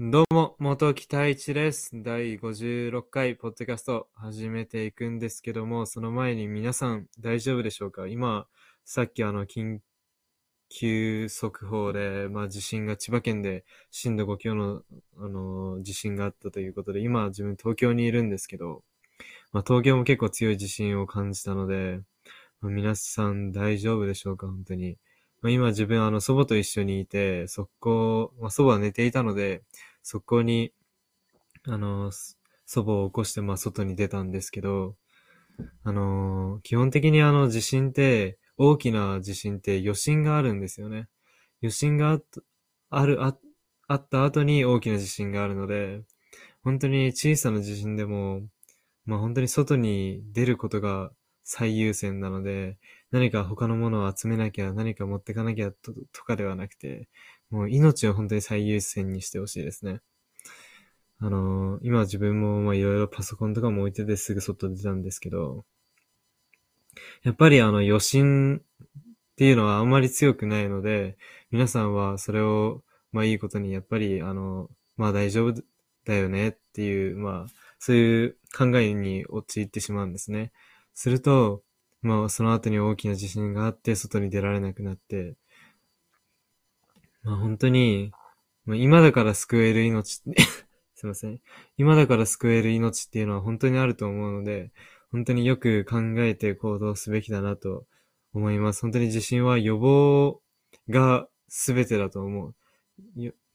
どうも、元木太一です。第56回ポッドキャスト始めていくんですけども、その前に皆さん大丈夫でしょうか？今、さっきあの、緊急速報で、まあ地震が千葉県で震度5強の、あの、地震があったということで、今自分東京にいるんですけど、まあ東京も結構強い地震を感じたので、まあ皆さん大丈夫でしょうか？本当に。まあ、今自分あの祖母と一緒にいて、速攻、まあ、祖母は寝ていたので、速攻に、あの、祖母を起こして、まあ、外に出たんですけど、あの、基本的にあの地震って、大きな地震って余震があるんですよね。余震があったある、あ、あった後に大きな地震があるので、本当に小さな地震でも、まあ本当に外に出ることが最優先なので、何か他のものを集めなきゃ、何か持ってかなきゃととかではなくて、もう命を本当に最優先にしてほしいですね。あのー今自分もまあいろいろパソコンとかも置いててすぐ外出たんですけど、やっぱりあの余震っていうのはあんまり強くないので、皆さんはそれをまあいいことにやっぱりあの、まあ大丈夫だよねっていう、まあそういう考えに陥ってしまうんですね。すると、まあその後に大きな地震があって外に出られなくなって、まあ本当に、まあ、今だから救える命って すいません。今だから救える命っていうのは本当にあると思うので、本当によく考えて行動すべきだなと思います。本当に地震は予防が全てだと思う。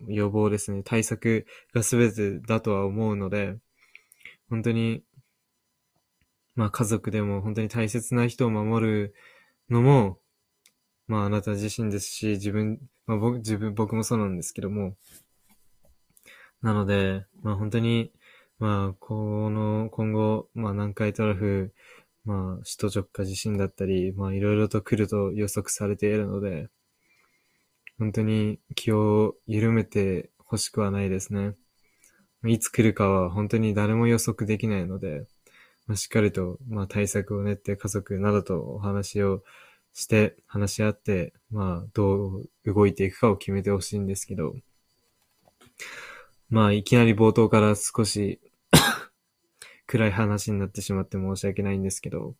予防ですね。対策が全てだとは思うので、本当に、まあ家族でも本当に大切な人を守るのも、まああなた自身ですし、自分、まあ僕、自分、僕もそうなんですけども、なので、まあ本当に、まあこの、今後、まあ南海トラフ、まあ首都直下地震だったり、まあいろいろと来ると予測されているので、本当に気を緩めて欲しくはないですね。いつ来るかは本当に誰も予測できないので、まあ、しっかりと、まあ、対策を練って家族などとお話をして、話し合って、まあ、どう動いていくかを決めてほしいんですけど、まあ、いきなり冒頭から少し 暗い話になってしまって申し訳ないんですけど、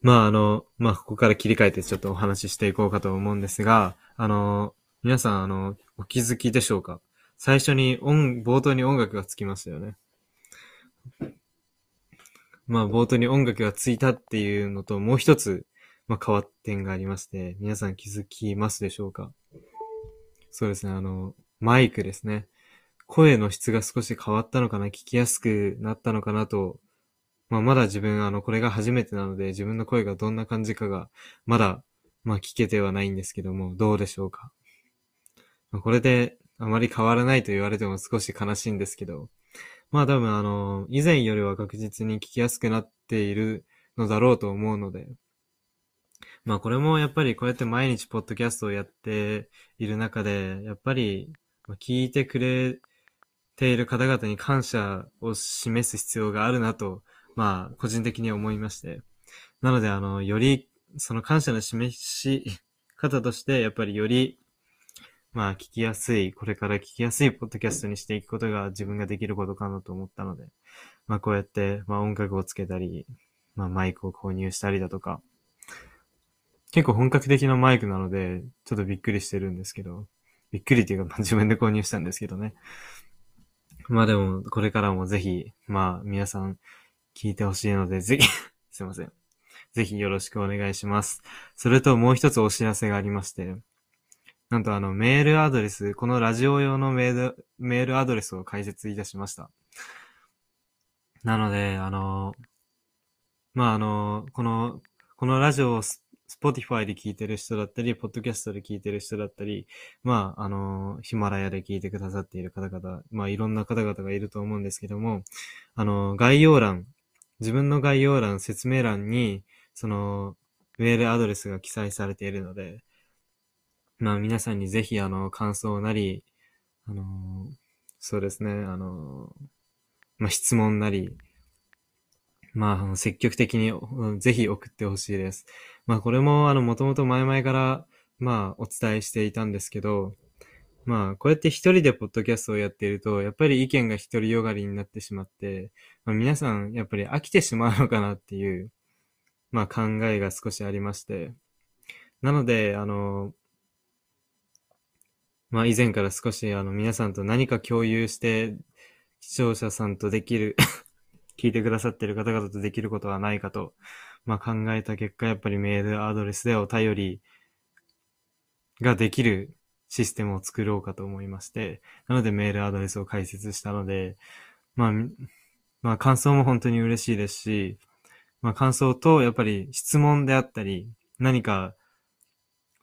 まあ、あの、まあ、ここから切り替えてちょっとお話ししていこうかと思うんですが、あの、皆さん、あの、お気づきでしょうか？最初に音、冒頭に音楽がつきましたよね。まあ、冒頭に音楽がついたっていうのと、もう一つ、まあ、変わった点がありまして、皆さん気づきますでしょうか？そうですね、あの、マイクですね。声の質が少し変わったのかな、聞きやすくなったのかなと、まあ、まだ自分、あの、これが初めてなので、自分の声がどんな感じかが、まだ、まあ、聞けてはないんですけども、どうでしょうか？まあ、これで、あまり変わらないと言われても少し悲しいんですけど、まあ多分あの、以前よりは確実に聞きやすくなっているのだろうと思うので、まあこれもやっぱりこうやって毎日ポッドキャストをやっている中で、やっぱり聞いてくれている方々に感謝を示す必要があるなと、まあ個人的に思いまして。なのであの、よりその感謝の示し方として、やっぱりよりまあ聞きやすい、これから聞きやすいポッドキャストにしていくことが自分ができることかなと思ったので、まあこうやって、まあ音楽をつけたり、まあマイクを購入したりだとか、結構本格的なマイクなので、ちょっとびっくりしてるんですけど、びっくりっていうか、まあ自分で購入したんですけどね。まあでも、これからもぜひ、まあ皆さん聞いてほしいので、ぜひ、すいません。ぜひよろしくお願いします。それともう一つお知らせがありまして、なんとあの、メールアドレス、このラジオ用のメール、メールアドレスを開設いたしました。なので、あの、まあ、あの、この、このラジオをス Spotify で聞いてる人だったり、ポッドキャストで聞いてる人だったり、まあ、あの、ヒマラヤで聞いてくださっている方々、まあ、いろんな方々がいると思うんですけども、あの、概要欄、自分の概要欄、説明欄に、その、メールアドレスが記載されているので、まあ皆さんにぜひあの感想なり、あのーそうですね、あのーまあ質問なり、まあ積極的にぜひ送ってほしいです。まあこれもあのもともと前々からまあお伝えしていたんですけど、まあ、こうやって一人でポッドキャストをやっていると、やっぱり意見が独りよがりになってしまって、まあ、皆さん、やっぱり飽きてしまうのかなっていう、まあ考えが少しありまして。なので、あの、まあ以前から少しあの皆さんと何か共有して、視聴者さんとできる、聞いてくださってる方々とできることはないかと、まあ考えた結果、やっぱりメールアドレスでお便りができるシステムを作ろうかと思いまして、なのでメールアドレスを開設したので、まあ、まあ感想も本当に嬉しいですし、まあ感想とやっぱり質問であったり、何か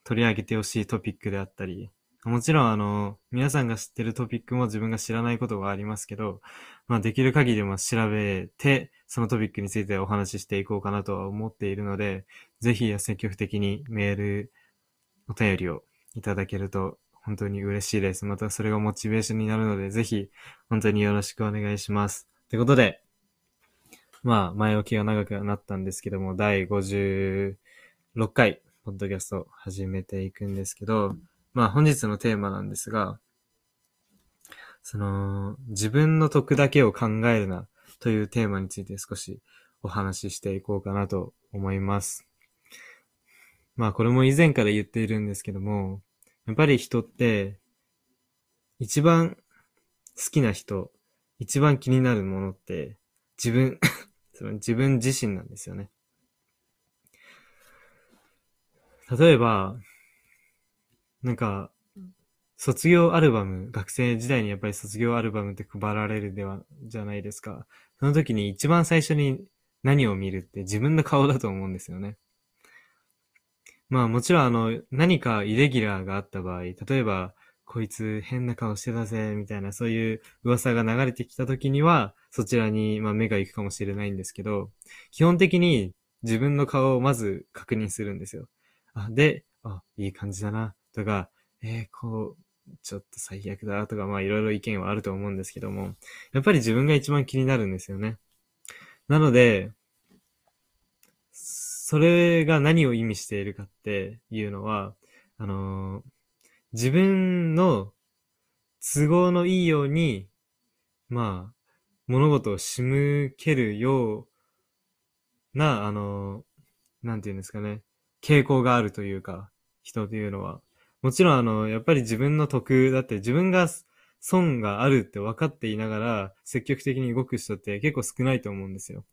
取り上げてほしいトピックであったり、もちろんあの、皆さんが知ってるトピックも自分が知らないことがありますけど、まあできる限りまあ調べて、そのトピックについてお話ししていこうかなとは思っているので、ぜひ積極的にメール、お便りをいただけると本当に嬉しいです。またそれがモチベーションになるので、ぜひ本当によろしくお願いします。ということで、まあ前置きが長くなったんですけども、第56回、ポッドキャストを始めていくんですけど、まあ本日のテーマなんですが、その、自分の得だけを考えるなというテーマについて少しお話ししていこうかなと思います。まあこれも以前から言っているんですけども、やっぱり人って、一番好きな人、一番気になるものって、自分、自分自身なんですよね。例えば、なんか、卒業アルバム、学生時代にやっぱり卒業アルバムって配られるでは、じゃないですか。その時に一番最初に何を見るって自分の顔だと思うんですよね。まあもちろんあの、何かイレギュラーがあった場合、例えば、こいつ変な顔してたぜ、みたいなそういう噂が流れてきた時には、そちらにまあ目が行くかもしれないんですけど、基本的に自分の顔をまず確認するんですよ。あ、で、あ、いい感じだな、とか、えー、こう、ちょっと最悪だ、とか、まあいろいろ意見はあると思うんですけども、やっぱり自分が一番気になるんですよね。なので、それが何を意味しているかっていうのは、あのー自分の都合のいいように、まあ、物事を仕向けるような、あのーなんていうんですかね、傾向があるというか、人というのは。もちろん、あの、やっぱり自分の得だって、自分が損があるって分かっていながら、積極的に動く人って結構少ないと思うんですよ。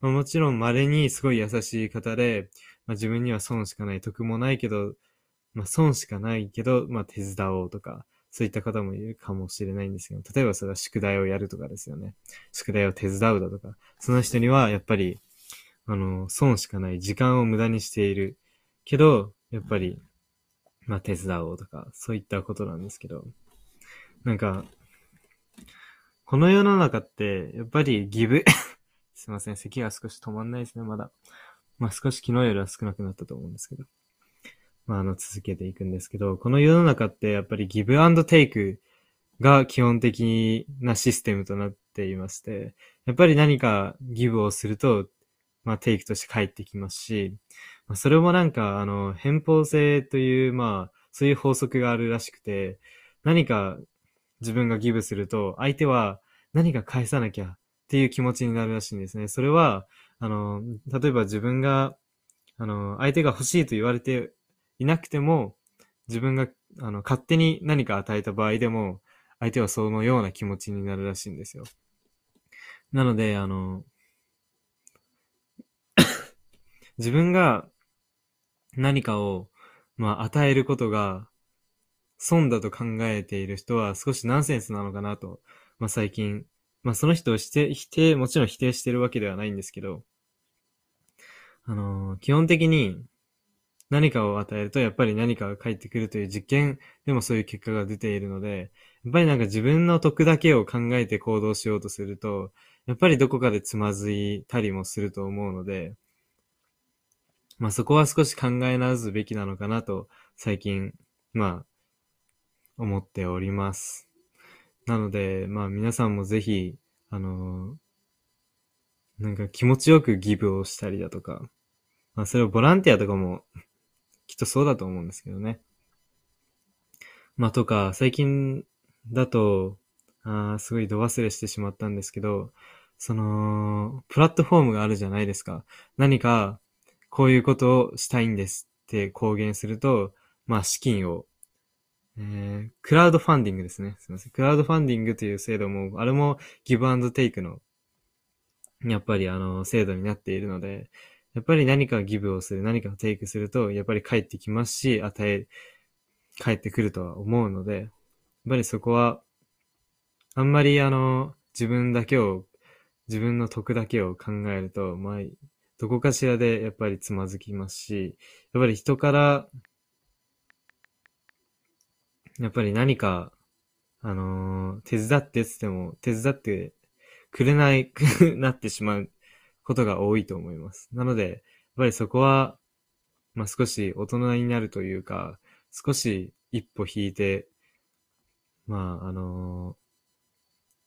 まあ、もちろん、稀にすごい優しい方で、まあ、自分には損しかない、得もないけど、まあ、損しかないけど、まあ、手伝おうとか、そういった方もいるかもしれないんですけど、例えばそれは宿題をやるとかですよね。宿題を手伝うだとか、その人にはやっぱり、あの、損しかない、時間を無駄にしている。けど、やっぱり、まあ、手伝おうとか、そういったことなんですけど、なんか、この世の中って、やっぱりギブ、すいません、咳が少し止まんないですね、まだ。まあ、少し昨日よりは少なくなったと思うんですけど。まあ、あの、続けていくんですけど、この世の中ってやっぱりギブアンドテイクが基本的なシステムとなっていまして、やっぱり何かギブをすると、まあ、テイクとして返ってきますし、それもなんか、あの、偏方性という、まあ、そういう法則があるらしくて、何か自分がギブすると、相手は何か返さなきゃっていう気持ちになるらしいんですね。それは、あの、例えば自分が、あの、相手が欲しいと言われていなくても、自分が、あの、勝手に何か与えた場合でも、相手はそのような気持ちになるらしいんですよ。なので、あの、自分が何かを、まあ、与えることが損だと考えている人は少しナンセンスなのかなと、まあ、最近、まあ、その人をして、否定、もちろん否定してるわけではないんですけど、あのー基本的に何かを与えるとやっぱり何かが返ってくるという実験でもそういう結果が出ているので、やっぱりなんか自分の得だけを考えて行動しようとすると、やっぱりどこかでつまずいたりもすると思うので、まあそこは少し考え直すべきなのかなと最近、まあ思っております。なので、まあ皆さんもぜひ、あのなんか気持ちよくギブをしたりだとか、まあそれをボランティアとかもきっとそうだと思うんですけどね。まあ、とか、最近だと、あーすごい度忘れしてしまったんですけど、その、プラットフォームがあるじゃないですか。何か、こういうことをしたいんですって公言すると、まあ、資金を、えー、クラウドファンディングですね。すみません。クラウドファンディングという制度も、あれもギブアンドテイクの、やっぱりあの、制度になっているので、やっぱり何かギブをする、何かをテイクすると、やっぱり帰ってきますし、与え、帰ってくるとは思うので、やっぱりそこは、あんまりあの、自分だけを自分の得だけを考えると、まあ、どこかしらでやっぱりつまずきますし、やっぱり人から、やっぱり何か、あのー、手伝ってってっても、手伝ってくれないく なってしまうことが多いと思います。なので、やっぱりそこは、まあ、少し大人になるというか、少し一歩引いて、まあ、あの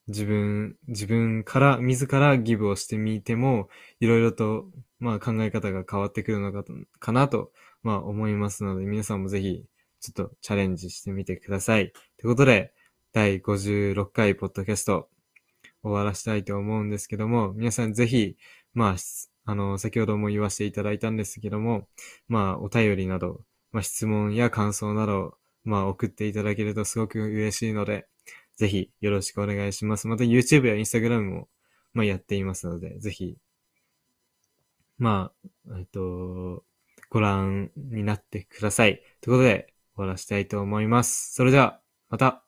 自分、自分から、自らギブをしてみても、いろいろと、まあ考え方が変わってくるのか、かなと、まあ思いますので、皆さんもぜひ、ちょっとチャレンジしてみてください。ということで、第56回ポッドキャスト、終わらしたいと思うんですけども、皆さんぜひ、まあ、あの、先ほども言わせていただいたんですけども、まあ、お便りなど、まあ、質問や感想など、まあ、送っていただけるとすごく嬉しいので、ぜひよろしくお願いします。また YouTube や Instagram も、まあ、やっていますので、ぜひ、まあ、えっと、ご覧になってください。ということで、終わらせたいと思います。それでは、また